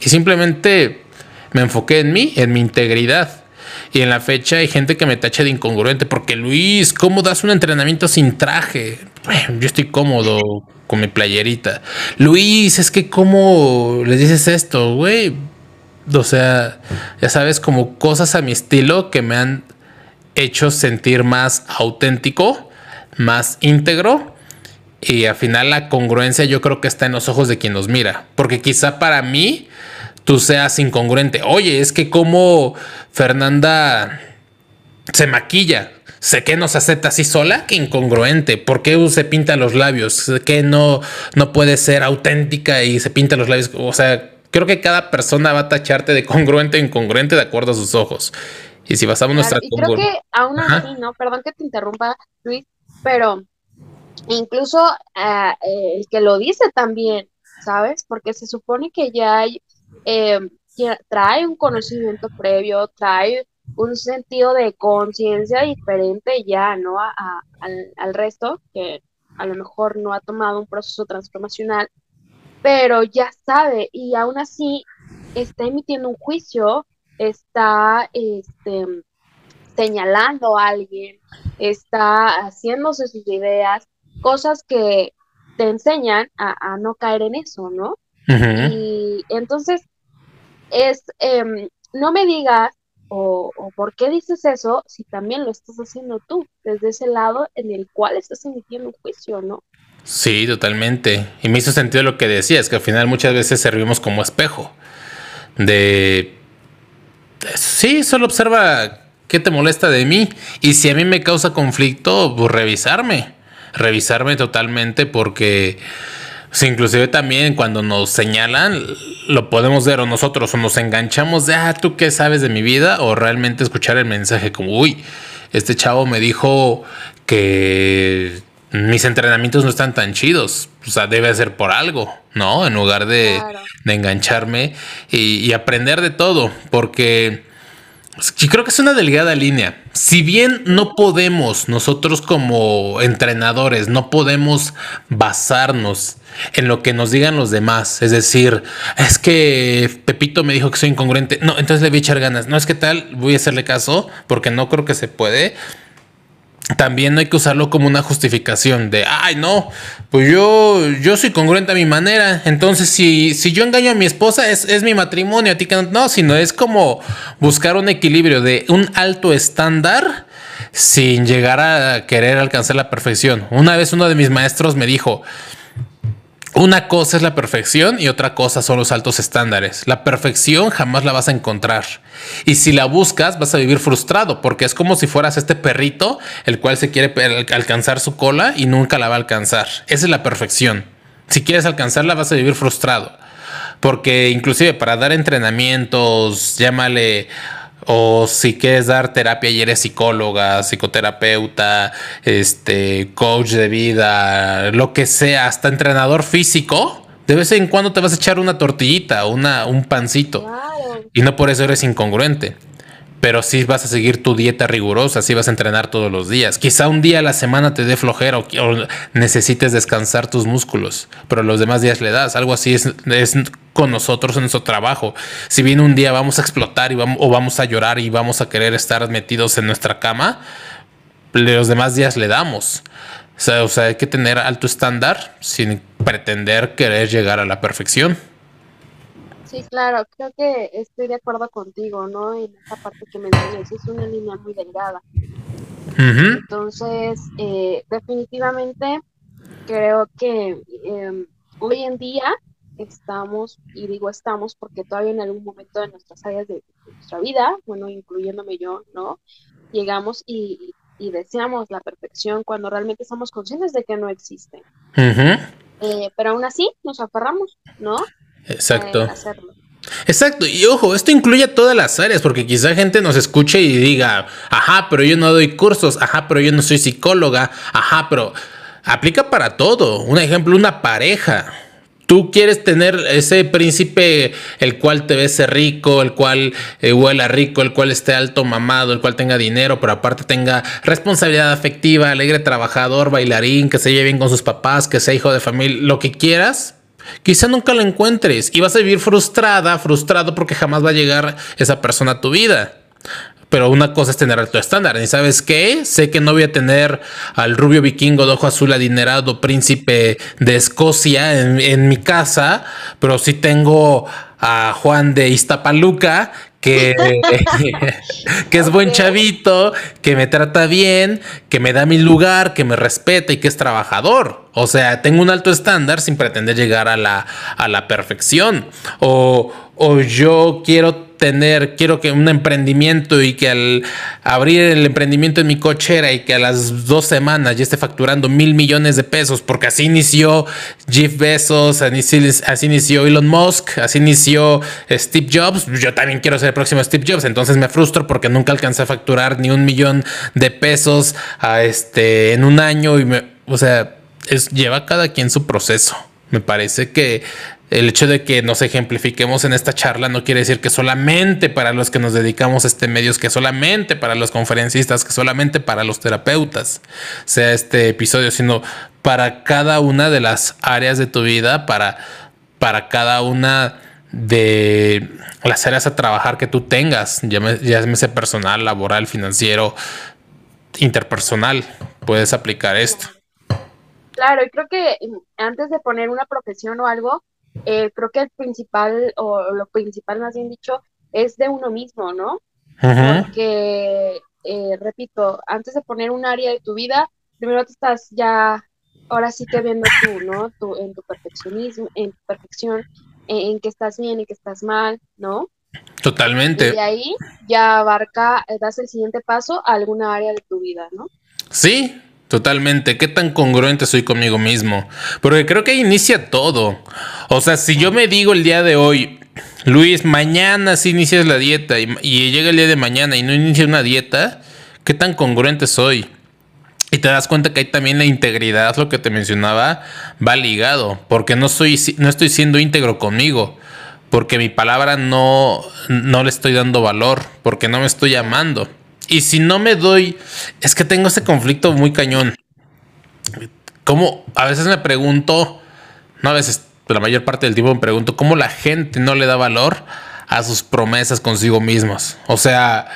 A: Y simplemente me enfoqué en mí, en mi integridad. Y en la fecha hay gente que me tacha de incongruente porque Luis, ¿cómo das un entrenamiento sin traje? yo estoy cómodo con mi playerita. Luis, es que ¿cómo le dices esto, güey? O sea, ya sabes, como cosas a mi estilo que me han hecho sentir más auténtico, más íntegro. Y al final la congruencia yo creo que está en los ojos de quien nos mira. Porque quizá para mí tú seas incongruente. Oye, es que como Fernanda se maquilla, sé que no se acepta así sola, que incongruente. ¿Por qué se pinta los labios? Que no, no puede ser auténtica y se pinta los labios. O sea, Creo que cada persona va a tacharte de congruente o incongruente de acuerdo a sus ojos. Y si basamos nuestra...
B: Y creo que aún así, ¿no? Perdón que te interrumpa, Luis, pero incluso eh, el que lo dice también, ¿sabes? Porque se supone que ya hay, eh, trae un conocimiento previo, trae un sentido de conciencia diferente ya, ¿no? al, al resto, que a lo mejor no ha tomado un proceso transformacional pero ya sabe y aún así está emitiendo un juicio, está este, señalando a alguien, está haciéndose sus ideas, cosas que te enseñan a, no caer en eso, ¿no? Y entonces es, em, no me digas o, o, por qué dices eso si también lo estás haciendo tú, desde ese lado en el cual estás emitiendo un juicio, ¿no?
A: Sí, totalmente. Y me hizo sentido lo que decías, que al final muchas veces servimos como espejo. De... Sí, solo observa qué te molesta de mí. Y si a mí me causa conflicto, pues revisarme. Revisarme totalmente porque... inclusive también cuando nos señalan, lo podemos ver o nosotros o nos enganchamos de, ah, tú qué sabes de mi vida, o realmente escuchar el mensaje como, uy, este chavo me dijo que mis entrenamientos no están tan chidos. O sea, debe ser por algo, ¿no? En lugar de, engancharme y, aprender de todo, porque yo creo que es una delgada línea. Si bien no podemos, nosotros como entrenadores, no podemos basarnos en lo que nos digan los demás. Es decir, es que Pepito me dijo que soy incongruente. No, entonces le voy a echar ganas. No es que tal, voy a hacerle caso porque no creo que se puede también no hay que usarlo como una justificación de, ay, no, pues yo, yo soy congruente a mi manera. Entonces, si, si yo engaño a mi esposa, es, es mi matrimonio, a ti no, no, sino es como buscar un equilibrio de un alto estándar sin llegar a querer alcanzar la perfección. Una vez uno de mis maestros me dijo, una cosa es la perfección y otra cosa son los altos estándares. La perfección jamás la vas a encontrar. Y si la buscas, vas a vivir frustrado, porque es como si fueras este perrito, el cual se quiere alcanzar su cola y nunca la va a alcanzar. Esa es la perfección. Si quieres alcanzarla, vas a vivir frustrado. Porque inclusive para dar entrenamientos, llámale o si quieres dar terapia y eres psicóloga, psicoterapeuta, este, coach de vida, lo que sea, hasta entrenador físico, de vez en cuando te vas a echar una tortillita, una, un pancito. Y no por eso eres incongruente pero sí vas a seguir tu dieta rigurosa, sí vas a entrenar todos los días. Quizá un día a la semana te dé flojera o, necesites descansar tus músculos, pero los demás días le das. Algo así es, con nosotros en nuestro trabajo. Si bien un día vamos a explotar y vamos, o vamos a llorar y vamos a querer estar metidos en nuestra cama, los demás días le damos. O sea, o sea, hay que tener alto estándar sin pretender querer llegar a la perfección.
B: Sí, claro, creo que estoy de acuerdo contigo, ¿no? En esa parte que mencionas, es una línea muy delgada. Entonces, eh, definitivamente creo que em, hoy en día estamos, y digo estamos porque todavía en algún momento de nuestras áreas de, nuestra vida, bueno, incluyéndome yo, ¿no? Llegamos y, deseamos la perfección cuando realmente estamos conscientes de que no existe. Eh, pero aún así nos aferramos, ¿no?
A: Exacto. Exacto, y ojo, esto incluye todas las áreas, porque quizá gente nos escuche y diga, ajá, pero yo no doy cursos, ajá, pero yo no soy psicóloga, ajá, pero aplica para todo. Un ejemplo, una pareja. Tú quieres tener ese príncipe el cual te ves rico, el cual eh, huela rico, el cual esté alto mamado, el cual tenga dinero, pero aparte tenga responsabilidad afectiva, alegre trabajador, bailarín, que se lleve bien con sus papás, que sea hijo de familia, lo que quieras, Quizá nunca la encuentres y vas a vivir frustrada, frustrado porque jamás va a llegar esa persona a tu vida. Pero una cosa es tener alto estándar. ¿Y sabes qué? Sé que no voy a tener al rubio vikingo de ojo azul adinerado príncipe de Escocia en, en mi casa, pero sí tengo a Juan de Iztapaluca que, que es buen chavito, que me trata bien, que me da mi lugar, que me respeta y que es trabajador. O sea, tengo un alto estándar sin pretender llegar a la, a la perfección. O, o yo quiero tener, quiero que un emprendimiento y que al abrir el emprendimiento en mi cochera y que a las dos semanas ya esté facturando mil millones de pesos, porque así inició Jeff Bezos, así inició Elon Musk, así inició Steve Jobs, yo también quiero ser el próximo Steve Jobs, entonces me frustro porque nunca alcancé a facturar ni un millón de pesos este, en un año y me, o sea, es, lleva cada quien su proceso. Me parece que el hecho de que nos ejemplifiquemos en esta charla no quiere decir que solamente para los que nos dedicamos a este medio, que solamente para los conferencistas, que solamente para los terapeutas sea este episodio, sino para cada una de las áreas de tu vida, para, para cada una de las áreas a trabajar que tú tengas, llámese personal, laboral, financiero, interpersonal, puedes aplicar esto.
B: Claro, y creo que antes de poner una profesión o algo, eh, creo que el principal, o lo principal más bien dicho, es de uno mismo, ¿no? Porque, eh, repito, antes de poner un área de tu vida, primero te estás ya, ahora sí que viendo tú, ¿no? Tu, en tu perfeccionismo, en tu perfección, en, que estás bien y que estás mal, ¿no?
A: Totalmente.
B: Y de ahí ya abarca, eh, das el siguiente paso a alguna área de tu vida, ¿no?
A: Sí, Totalmente, qué tan congruente soy conmigo mismo. Porque creo que inicia todo. O sea, si yo me digo el día de hoy, Luis, mañana sí inicias la dieta y, llega el día de mañana y no inicia una dieta, qué tan congruente soy. Y te das cuenta que hay también la integridad, lo que te mencionaba, va ligado. Porque no, soy, no estoy siendo íntegro conmigo. Porque mi palabra no, no le estoy dando valor. Porque no me estoy amando. Y si no me doy, es que tengo ese conflicto muy cañón. Como a veces me pregunto, no a veces, la mayor parte del tiempo me pregunto cómo la gente no le da valor a sus promesas consigo mismos. O sea,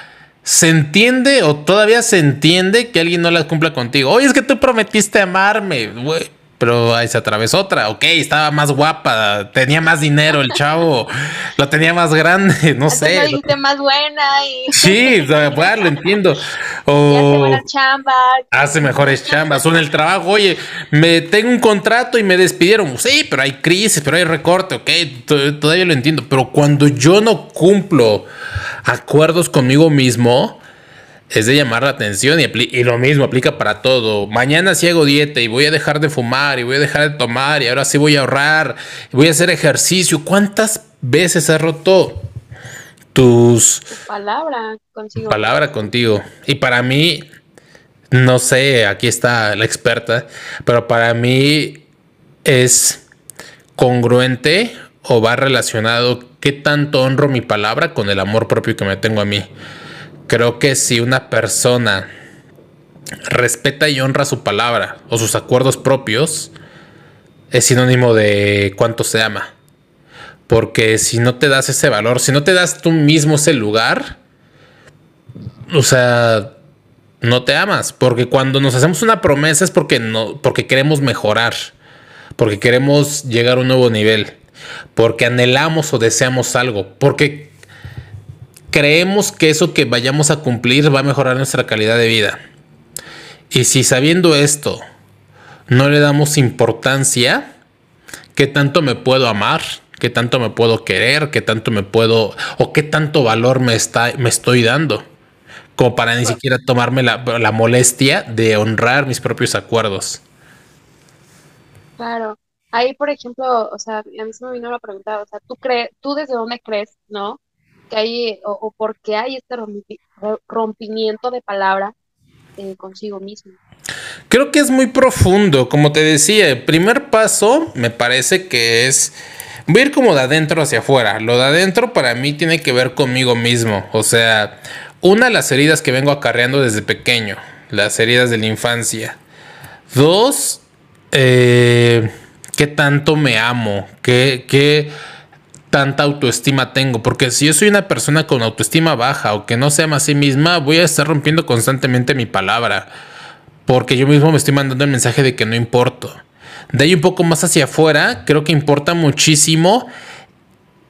A: se entiende o todavía se entiende que alguien no la cumpla contigo. Oye, es que tú prometiste amarme, güey. Pero ahí se atravesó otra. Ok, estaba más guapa, tenía más dinero el chavo, lo tenía más grande, no sé.
B: Lo más buena y.
A: Sí, bueno, lo entiendo.
B: O hace buenas chambas.
A: Hace mejores chambas. O en el trabajo, oye, me tengo un contrato y me despidieron. Sí, pero hay crisis, pero hay recorte, ok, todavía lo entiendo. Pero cuando yo no cumplo acuerdos conmigo mismo, es de llamar la atención y, y, lo mismo aplica para todo. Mañana si hago dieta y voy a dejar de fumar y voy a dejar de tomar y ahora sí voy a ahorrar y voy a hacer ejercicio. ¿Cuántas veces has roto tus...
B: palabra contigo.
A: Palabra contigo. Y para mí, no sé, aquí está la experta, pero para mí es congruente o va relacionado qué tanto honro mi palabra con el amor propio que me tengo a mí. Creo que si una persona respeta y honra su palabra o sus acuerdos propios, es sinónimo de cuánto se ama. Porque si no te das ese valor, si no te das tú mismo ese lugar, o sea, no te amas. Porque cuando nos hacemos una promesa es porque, no, porque queremos mejorar, porque queremos llegar a un nuevo nivel, porque anhelamos o deseamos algo, porque creemos que eso que vayamos a cumplir va a mejorar nuestra calidad de vida. Y si sabiendo esto no le damos importancia, ¿qué tanto me puedo amar? ¿Qué tanto me puedo querer? ¿Qué tanto me puedo o qué tanto valor me, está, me estoy dando? Como para ni siquiera tomarme la, la molestia de honrar mis propios acuerdos.
B: Claro. Ahí, por ejemplo, o sea, a mí se me vino la pregunta, o sea, ¿tú, crees, tú desde dónde crees, no? Hay o, por qué hay este rompimiento de palabra eh, consigo mismo.
A: Creo que es muy profundo, como te decía, el primer paso me parece que es voy a ir como de adentro hacia afuera. Lo de adentro para mí tiene que ver conmigo mismo, o sea, una, las heridas que vengo acarreando desde pequeño, las heridas de la infancia. Dos, eh, qué tanto me amo, qué, qué tanta autoestima tengo, porque si yo soy una persona con autoestima baja o que no se ama a sí misma, voy a estar rompiendo constantemente mi palabra, porque yo mismo me estoy mandando el mensaje de que no importo. De ahí un poco más hacia afuera, creo que importa muchísimo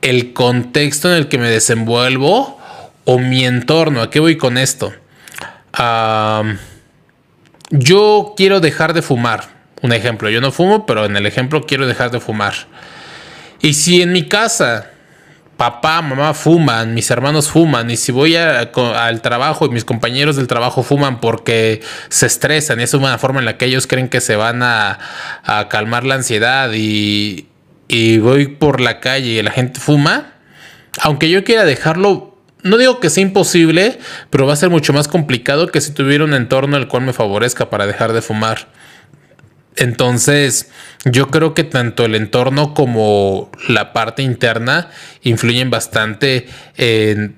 A: el contexto en el que me desenvuelvo o mi entorno. ¿A qué voy con esto? yo quiero dejar de fumar. Un ejemplo, yo no fumo, pero en el ejemplo quiero dejar de fumar. Y si en mi casa papá, mamá fuman, mis hermanos fuman, y si voy al trabajo y mis compañeros del trabajo fuman porque se estresan, y es una forma en la que ellos creen que se van a, calmar la ansiedad y, y, voy por la calle y la gente fuma, aunque yo quiera dejarlo, no digo que sea imposible, pero va a ser mucho más complicado que si tuviera un entorno el cual me favorezca para dejar de fumar. Entonces, yo creo que tanto el entorno como la parte interna influyen bastante en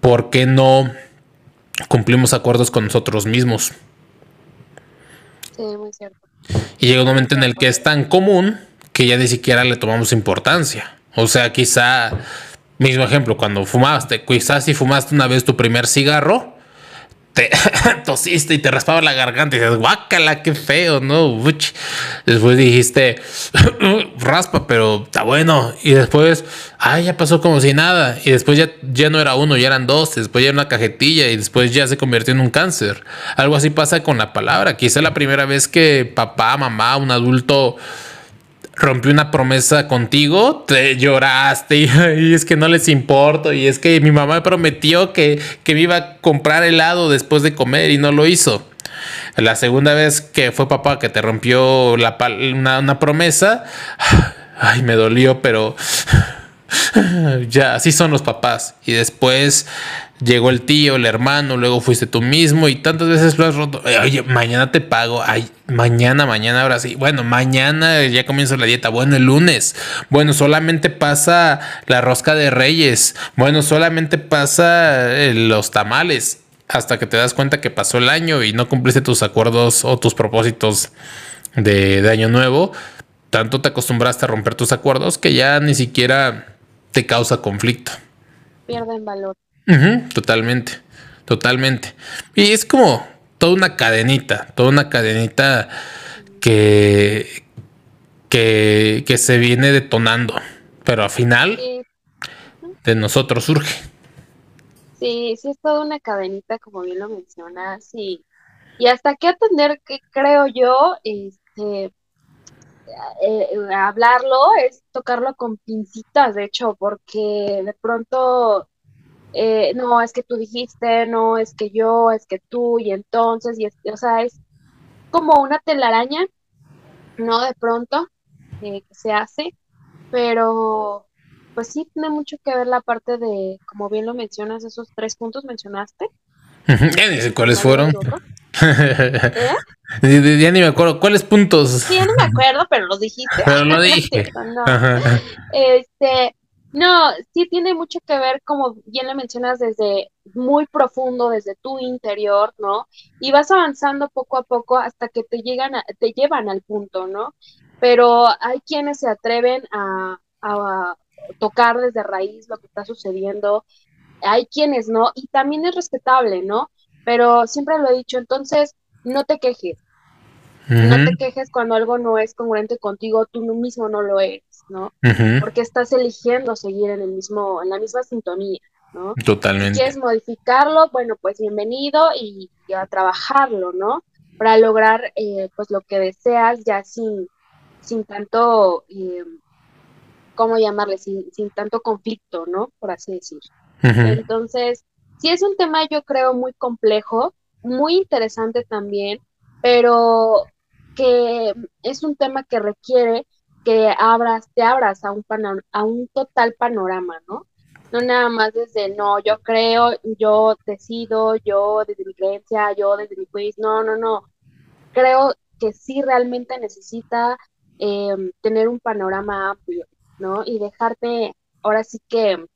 A: por qué no cumplimos acuerdos con nosotros mismos.
B: Sí, muy cierto.
A: Y llega un momento en el que es tan común que ya ni siquiera le tomamos importancia. O sea, quizá, mismo ejemplo, cuando fumaste, quizás si fumaste una vez tu primer cigarro, te tosiste y te raspaba la garganta y dices, guácala, qué feo, ¿no? Después dijiste, raspa, pero está bueno. Y después, ay, ya pasó como si nada. Y después ya, ya no era uno, ya eran dos. Después ya era una cajetilla y después ya se convirtió en un cáncer. Algo así pasa con la palabra. Quizá la primera vez que papá, mamá, un adulto rompió una promesa contigo, te lloraste y, es que no les importo y es que mi mamá me prometió que, me iba a comprar helado después de comer y no lo hizo. La segunda vez que fue papá que te rompió la, una, una promesa, ay, me dolió, pero ya, así son los papás. Y después llegó el tío, el hermano, luego fuiste tú mismo y tantas veces lo has roto. Oye, mañana te pago. Ay, mañana, mañana, ahora sí. Bueno, mañana ya comienza la dieta. Bueno, el lunes. Bueno, solamente pasa la rosca de reyes. Bueno, solamente pasa eh, los tamales. Hasta que te das cuenta que pasó el año y no cumpliste tus acuerdos o tus propósitos de, de año nuevo. Tanto te acostumbraste a romper tus acuerdos que ya ni siquiera te causa conflicto.
B: Pierden valor.
A: Totalmente, totalmente. Y es como toda una cadenita, toda una cadenita que, que, que se viene detonando, pero al final de nosotros surge.
B: Sí, sí es toda una cadenita, como bien lo mencionas, y, y hasta qué atender, que creo yo, este, eh, hablarlo es tocarlo con pincitas, de hecho, porque de pronto, eh, no, es que tú dijiste, no, es que yo, es que tú, y entonces, y es, o sea, es como una telaraña, ¿no? De pronto, eh, que se hace, pero pues sí tiene mucho que ver la parte de, como bien lo mencionas, esos tres puntos mencionaste.
A: ¿Cuáles fueron? ¿Eh? Ya ni me acuerdo. ¿Cuáles puntos?
B: Sí, no me acuerdo, pero los dijiste.
A: Pero lo dije.
B: no. Este, no, sí tiene mucho que ver, como bien lo mencionas, desde muy profundo, desde tu interior, ¿no? Y vas avanzando poco a poco hasta que te llegan, a, te llevan al punto, ¿no? Pero hay quienes se atreven a, a tocar desde raíz lo que está sucediendo, hay quienes no, y también es respetable, ¿no? Pero siempre lo he dicho, entonces no te quejes. No te quejes cuando algo no es congruente contigo, tú mismo no lo eres, ¿no? Porque estás eligiendo seguir en el mismo, en la misma sintonía, ¿no?
A: Totalmente.
B: Si quieres modificarlo, bueno, pues bienvenido y, a trabajarlo, ¿no? Para lograr, eh, pues, lo que deseas ya sin, sin tanto, eh, ¿cómo llamarle? Sin, sin tanto conflicto, ¿no? Por así decir. Entonces, sí es un tema yo creo muy complejo, muy interesante también, pero que es un tema que requiere que abras, te abras a un, a un total panorama, ¿no? No nada más desde, no, yo creo, yo decido, yo desde mi creencia, yo desde mi quiz, no, no, no. Creo que sí realmente necesita em, tener un panorama amplio, ¿no? Y dejarte, ahora sí que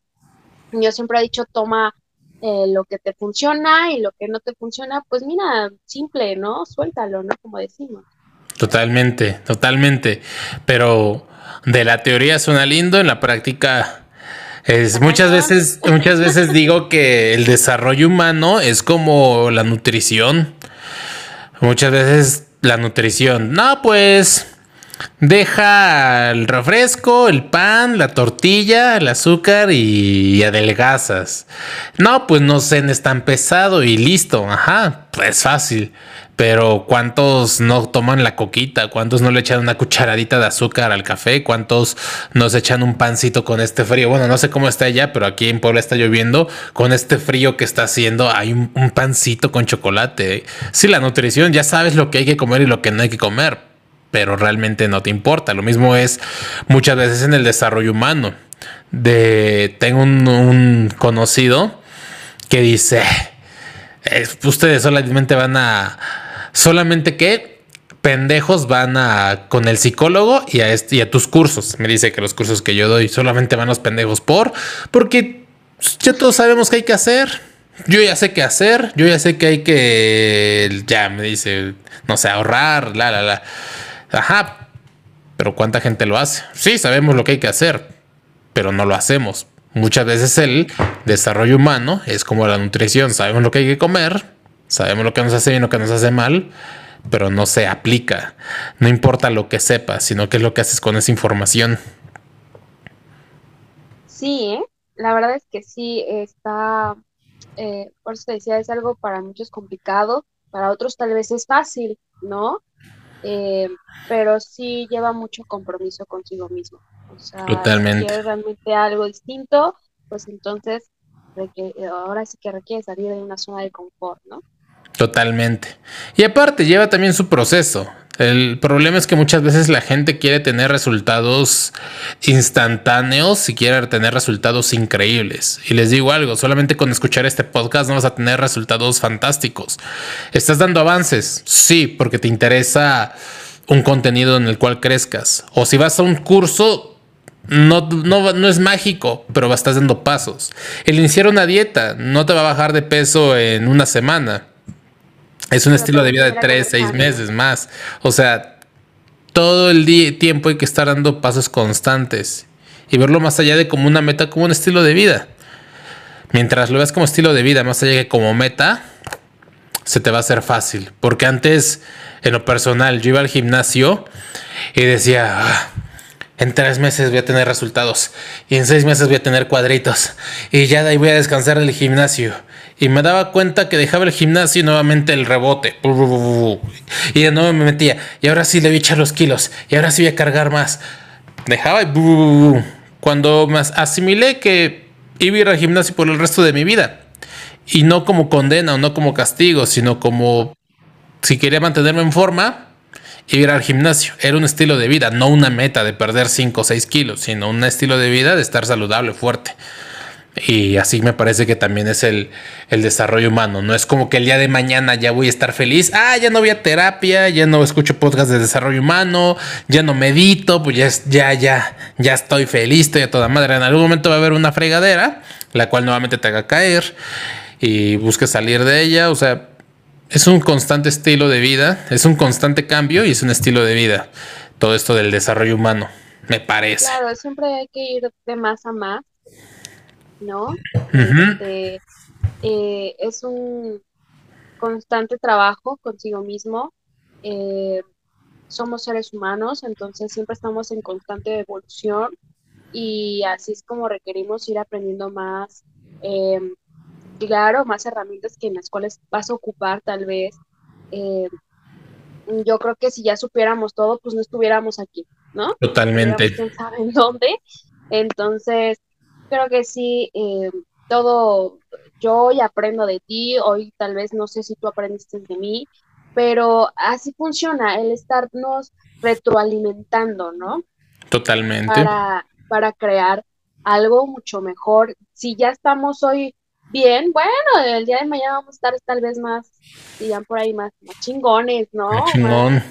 B: yo siempre he dicho, toma eh, lo que te funciona y lo que no te funciona, pues mira, simple, ¿no? Suéltalo, ¿no? Como decimos.
A: Totalmente, totalmente. Pero de la teoría suena lindo, en la práctica es muchas veces, muchas veces digo que el desarrollo humano es como la nutrición. Muchas veces la nutrición, no, pues Deja el refresco, el pan, la tortilla, el azúcar y, adelgazas. No, pues no cenes tan pesado y listo. Ajá, pues fácil. Pero ¿cuántos no toman la coquita? ¿Cuántos no le echan una cucharadita de azúcar al café? ¿Cuántos no se echan un pancito con este frío? Bueno, no sé cómo está allá, pero aquí en Puebla está lloviendo. Con este frío que está haciendo, hay un, un pancito con chocolate. Sí, la nutrición, ya sabes lo que hay que comer y lo que no hay que comer pero realmente no te importa. Lo mismo es muchas veces en el desarrollo humano. De, tengo un, conocido que dice, eh, ustedes solamente van a, solamente que pendejos van a con el psicólogo y a, este, y a tus cursos. Me dice que los cursos que yo doy solamente van los pendejos por, porque ya todos sabemos qué hay que hacer. Yo ya sé qué hacer, yo ya sé que hay que, ya me dice, no sé, ahorrar, la, la, la. Ajá, pero ¿cuánta gente lo hace? Sí, sabemos lo que hay que hacer, pero no lo hacemos. Muchas veces el desarrollo humano es como la nutrición, sabemos lo que hay que comer, sabemos lo que nos hace bien, lo que nos hace mal, pero no se aplica. No importa lo que sepas, sino qué es lo que haces con esa información.
B: Sí, ¿eh? la verdad es que sí, está, eh, por eso te decía, es algo para muchos complicado, para otros tal vez es fácil, ¿no? Eh, pero sí lleva mucho compromiso consigo mismo. O sea,
A: Totalmente.
B: si quieres realmente algo distinto, pues entonces ahora sí que requiere salir de una zona de confort, ¿no?
A: Totalmente. Y aparte, lleva también su proceso. El problema es que muchas veces la gente quiere tener resultados instantáneos y quiere tener resultados increíbles. Y les digo algo, solamente con escuchar este podcast no vas a tener resultados fantásticos. ¿Estás dando avances? Sí, porque te interesa un contenido en el cual crezcas. O si vas a un curso, no, no, es mágico, pero estás dando pasos. El iniciar una dieta no te va a bajar de peso en una semana. Es un estilo de vida de tres, seis meses más. O sea, todo el día, tiempo hay que estar dando pasos constantes y verlo más allá de como una meta, como un estilo de vida. mientras lo ves como estilo de vida, más allá que como meta, se te va a hacer fácil. Porque antes, en lo personal, yo iba al gimnasio y decía, ah, en tres meses voy a tener resultados y en seis meses voy a tener cuadritos y ya de ahí voy a descansar del gimnasio. Y me daba cuenta que dejaba el gimnasio nuevamente el rebote. Y de nuevo me metía. Y ahora sí le voy a echar los kilos. Y ahora sí voy a cargar más. Dejaba y cuando me asimilé que iba a ir al gimnasio por el resto de mi vida. Y no como condena o no como castigo, sino como si quería mantenerme en forma, ir al gimnasio. Era un estilo de vida, no una meta de perder 5 o 6 kilos, sino un estilo de vida de estar saludable, fuerte. Y así me parece que también es el, desarrollo humano. No es como que el día de mañana ya voy a estar feliz. Ah, ya no voy a terapia, ya no escucho podcast de desarrollo humano, ya no medito, pues ya, ya, ya, ya estoy feliz, estoy a toda madre. En algún momento va a haber una fregadera, la cual nuevamente te haga caer y busques salir de ella. O sea, es un constante estilo de vida, es un constante cambio y es un estilo de vida. Todo esto del desarrollo humano, me parece.
B: Claro, siempre hay que ir de más a más ¿no? Este, eh, es un constante trabajo consigo mismo. Eh, somos seres humanos, entonces siempre estamos en constante evolución y así es como requerimos ir aprendiendo más, em, claro, más herramientas que en las cuales vas a ocupar tal vez. Em, yo creo que si ya supiéramos todo, pues no estuviéramos aquí, ¿no?
A: Totalmente.
B: ¿Quién sabe en dónde? Entonces, creo que sí, eh, todo, yo hoy aprendo de ti, hoy tal vez no sé si tú aprendiste de mí, pero así funciona el estarnos retroalimentando, ¿no?
A: Totalmente.
B: Para, para crear algo mucho mejor. Si ya estamos hoy bien, bueno, el día de mañana vamos a estar tal vez más, digan por ahí, más, chingones, ¿no?
A: Más chingón.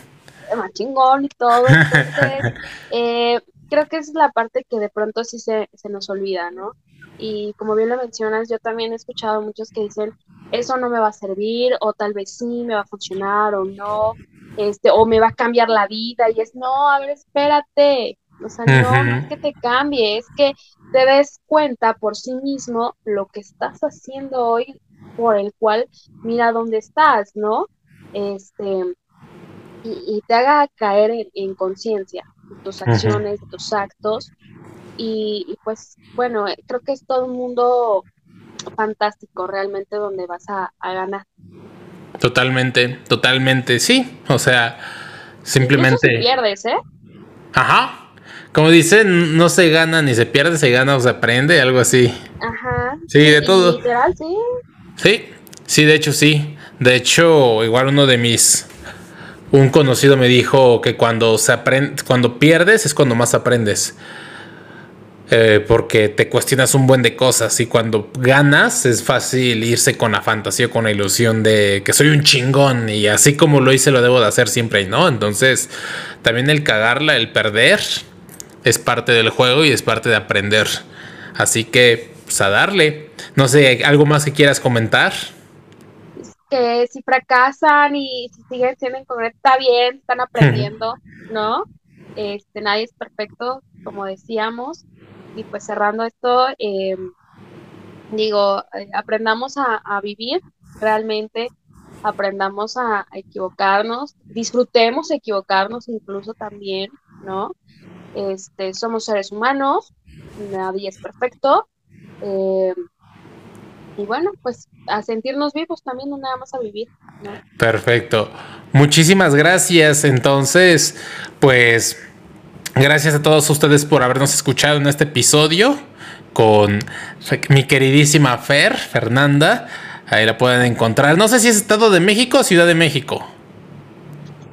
B: Más, chingón y todo. Entonces, eh, creo que esa es la parte que de pronto sí se, se nos olvida, ¿no? Y como bien lo mencionas, yo también he escuchado muchos que dicen, eso no me va a servir, o tal vez sí me va a funcionar, o no, este, o me va a cambiar la vida, y es, no, a ver, espérate, o sea, no, no es que te cambie, es que te des cuenta por sí mismo lo que estás haciendo hoy, por el cual mira dónde estás, ¿no? Este, y, te haga caer en conciencia tus acciones, tus actos. Y, pues bueno, eh, creo que es todo un mundo fantástico realmente donde vas a, ganar.
A: Totalmente, totalmente, sí. O sea, simplemente...
B: Si pierdes, ¿eh?
A: Ajá. Como dicen, no se gana ni se pierde, se gana o se aprende, algo así.
B: Ajá.
A: Sí, de todo.
B: Literal, sí.
A: Sí, sí, de hecho sí. De hecho, igual uno de mis un conocido me dijo que cuando se aprende, cuando pierdes es cuando más aprendes. Eh, porque te cuestionas un buen de cosas y cuando ganas es fácil irse con la fantasía o con la ilusión de que soy un chingón y así como lo hice lo debo de hacer siempre y no. Entonces también el cagarla, el perder es parte del juego y es parte de aprender. Así que pues a darle. No sé, ¿algo más que quieras comentar?
B: que si fracasan y si siguen siendo incorrectos, está bien, están aprendiendo, ¿no? Este, nadie es perfecto, como decíamos. Y pues cerrando esto, eh, digo, aprendamos a, vivir realmente, aprendamos a, equivocarnos, disfrutemos equivocarnos incluso también, ¿no? Este, somos seres humanos, nadie es perfecto. Eh, y bueno, pues a sentirnos vivos también, no nada más a vivir.
A: Perfecto. Muchísimas gracias. Entonces, pues gracias a todos ustedes por habernos escuchado en este episodio con mi queridísima Fer, Fernanda. Ahí la pueden encontrar. No sé si es Estado de México o Ciudad de México.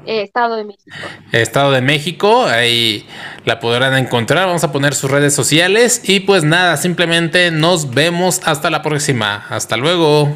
B: Eh, Estado de México.
A: Estado de México, ahí la podrán encontrar. Vamos a poner sus redes sociales y pues nada, simplemente nos vemos hasta la próxima. Hasta luego.